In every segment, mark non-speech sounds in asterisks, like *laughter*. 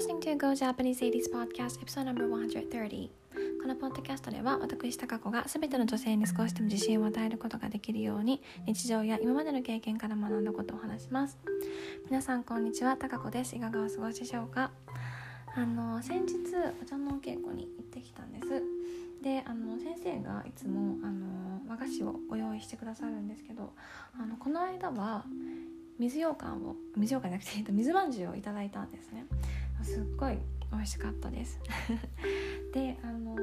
listening to Go Japanese 80s Podcast episode No.130 このポッドキャストでは私高子が全ての女性に少しでも自信を与えることができるように日常や今までの経験から学んだことを話します。皆さんこんにちは。高子です。いかがお過ごしでしょうか？あの先日お茶のお稽古に行ってきたんです。であの先生がいつもあの和菓子をご用意してくださるんですけどあのこの間は水羊羹を水羊羹じゃなくて水まんじゅうをいただいたんですね。すっごい美味しかったです。*laughs* であの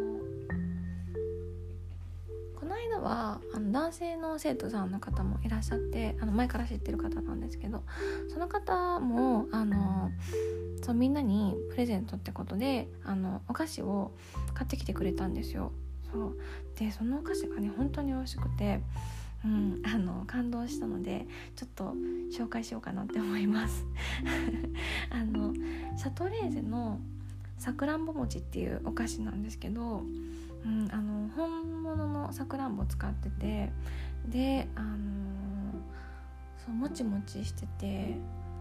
この間はあの男性の生徒さんの方もいらっしゃってあの前から知ってる方なんですけどその方もあのそうみんなにプレゼントってことであのお菓子を買ってきてくれたんですよ。そう。でそのお菓子がね本当に美味しくてうん、あの感動したのでちょっと紹介しようかなって思います。*laughs* あのシャトレーゼのさくらんぼ餅っていうお菓子なんですけど、うん、あの本物のさくらんぼを使っててであのそうもちもちしてて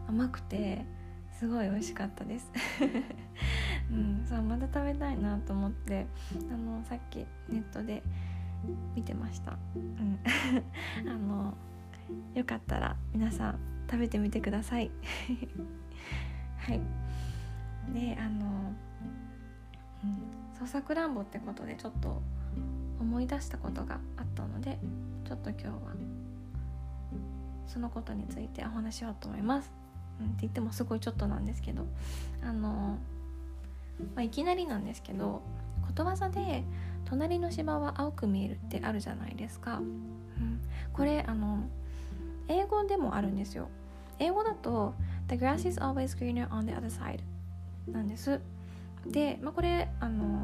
甘くてすごい美味しかったです。*laughs* うん、そうまた食べたいなと思ってあのさっきネットで見てました、うん、*laughs* あのよかったら皆さん食べてみてください。*laughs* はい。さくらんぼってことでちょっと思い出したことがあったのでちょっと今日はそのことについてお話しようと思います、うん、って言ってもすごいちょっとなんですけどあの、まあ、いきなりなんですけどことわざで隣の芝は青く見えるってあるじゃないですか、うん、これあの英語でもあるんですよ。英語だと The grass is always greener on the other side なんです。で、まあ、これあの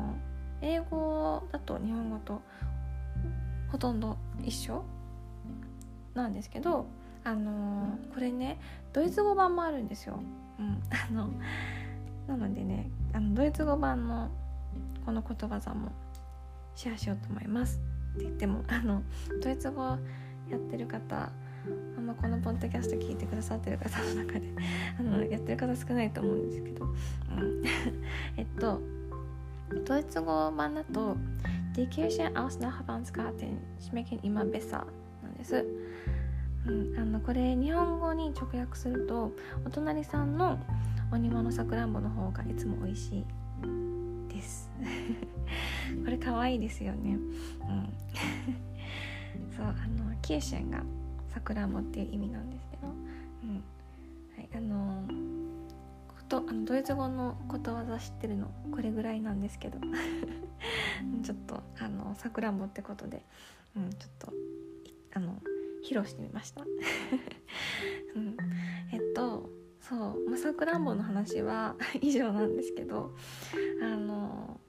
英語だと日本語とほとんど一緒なんですけどあのこれねドイツ語版もあるんですよ、うん、*laughs* あのなのでねあのドイツ語版のこのことわざもシェアしようと思います。って言っても *laughs* あのドイツ語やってる方あんまこのポッドキャスト聞いてくださってる方の中であのやってる方少ないと思うんですけど、うん、*laughs* えっとドイツ語版だと Die Kirche aus Nachbarnsgarten schmecken immer besser なんです、うん、あのこれ日本語に直訳するとお隣さんのお庭のさくらんぼの方がいつも美味しいです。*laughs* これ可愛いですよね。うん。*laughs* そうあの Kirschen がさくらんぼっていう意味なんですけど、うん。はい、あのとあのドイツ語のことわざ知ってるのこれぐらいなんですけど。*laughs* ちょっとあのさくらんぼってことで、うん、ちょっとあの披露してみました、*laughs* うん、えっとそうまさくらんぼの話は *laughs* 以上なんですけどあの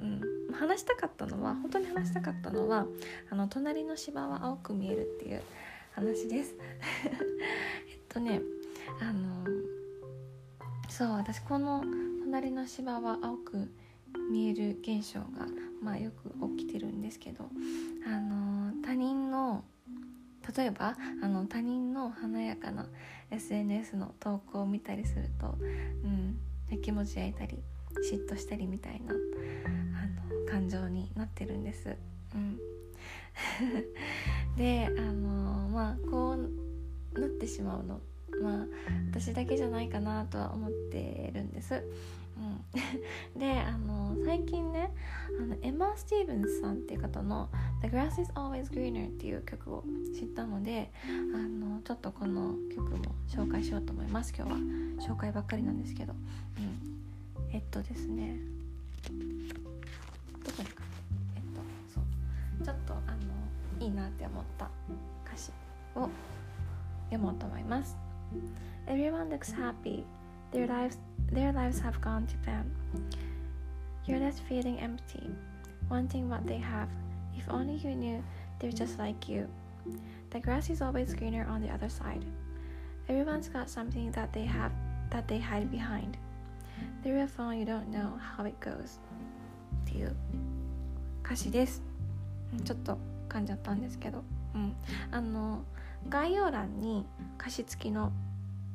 うん話したかったのは本当に話したかったのはあの隣の芝は青く見えるっていう話です。えっとねあのそう私この隣の芝は青く見える現象が、まあ、よく起きてるんですけどあの他人の例えばあの他人の華やかな SNS の投稿を見たりすると、うん、気持ち焼いたり嫉妬したりみたいなあの感情になってるんです。うん、*laughs* であのまあこうなってしまうのまあ私だけじゃないかなとは思ってるんです。うん、*laughs* であの最近ねあのエマ・スティーブンスさんっていう方の「The Grass is Always Greener」っていう曲を知ったのであのちょっとこの曲も紹介しようと思います。今日は紹介ばっかりなんですけど、うん、えっとですね。どこでか？えっとそう。ちょっとあのいいなって思った歌詞を読もうと思います。Everyone looks happy. Their lives their lives have gone to them. You're left feeling empty, wanting what they have. If only you knew they're just like you. The grass is always greener on the other side. Everyone's got something that they have that they hide behind. Through a phone you don't know how it goes. っていう歌詞です。ちょっと噛んじゃったんですけど、うん、あの概要欄に歌詞付きの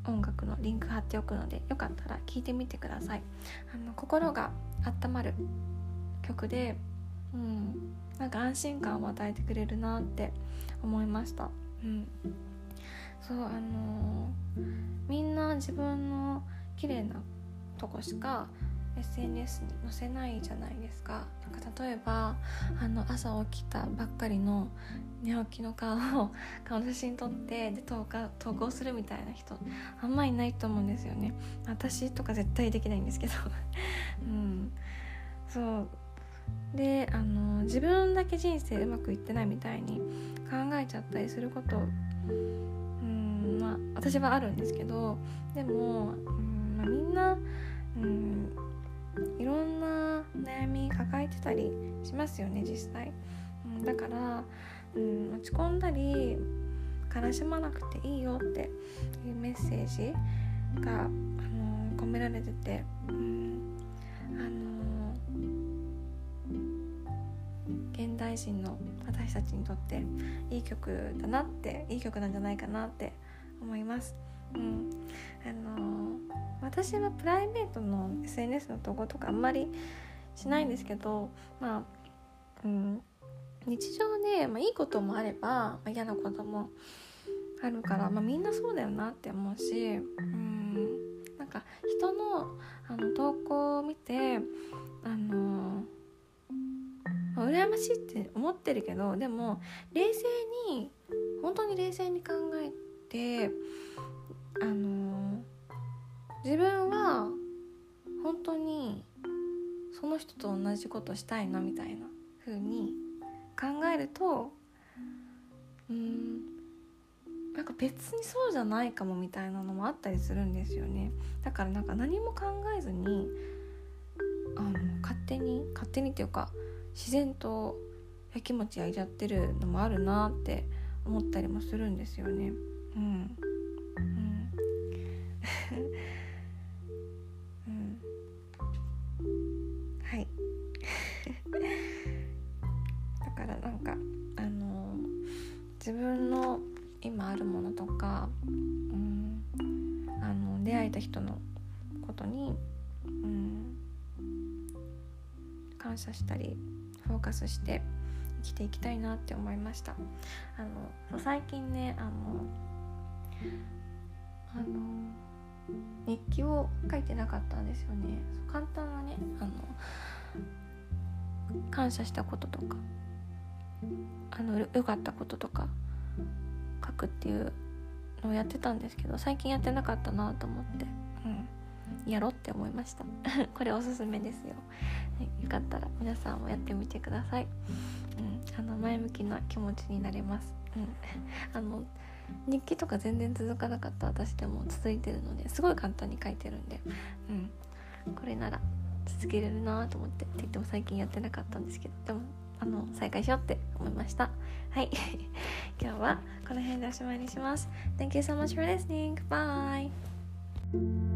音楽のリンク貼っておくのでよかったら聴いてみてください。あの心が温まる曲で、うん、なんか安心感を与えてくれるなって思いました、うん、そうあのー、みんな自分の綺麗なとこしか SNS に載せないじゃないですか。なんか例えばあの朝起きたばっかりの寝起きの顔を *laughs* 顔の写真撮ってで投下投稿するみたいな人あんまいないと思うんですよね。私とか絶対できないんですけど。*laughs* うん。そう。であの自分だけ人生うまくいってないみたいに考えちゃったりすることうんまあ私はあるんですけどでも、うんまあ、みんな、うん、いろんな悩み抱えてたりしますよね実際、うん、だから、うん、落ち込んだり悲しまなくていいよっていうメッセージが、あのー、込められてて、うん、あのー、現代人の私たちにとっていい曲だなっていい曲なんじゃないかなって思います。うん、あの私はプライベートの SNS の投稿とかあんまりしないんですけどまあうん。日常で、まあ、いいこともあれば、まあ、嫌なこともあるから、まあ、みんなそうだよなって思うしうん。なんか人のあの投稿を見てあのま、羨ましいって思ってるけどでも冷静に本当に冷静に考えてあの自分は本当にその人と同じことしたいなみたいな風に考えるとうんなんか別にそうじゃないかもみたいなのもあったりするんですよね。だからなんか何も考えずにあの勝手に勝手にっていうか自然とやきもち焼いちゃってるのもあるなって思ったりもするんですよね。うん、うん。はいだから何かあの自分の今あるものとか、うん、あの出会えた人のことに、うん、感謝したりフォーカスして生きていきたいなって思いましたあの最近ねあのあの日記を書いてなかったんですよね。簡単なねあの感謝したこととかあの良かったこととか書くっていうのをやってたんですけど最近やってなかったなと思って、うん、やろうって思いました。*laughs* これおすすめですよ、はい、よかったら皆さんもやってみてください、うん、あの前向きな気持ちになれます、うん、あの日記とか全然続かなかった私でも続いてるのですごい簡単に書いてるんで、うん、これなら続けれるなと思ってって言っても最近やってなかったんですけどでもあの再開しようって思いました。はい。*laughs* 今日はこの辺でおしまいにします。Thank you so much for listening. Bye.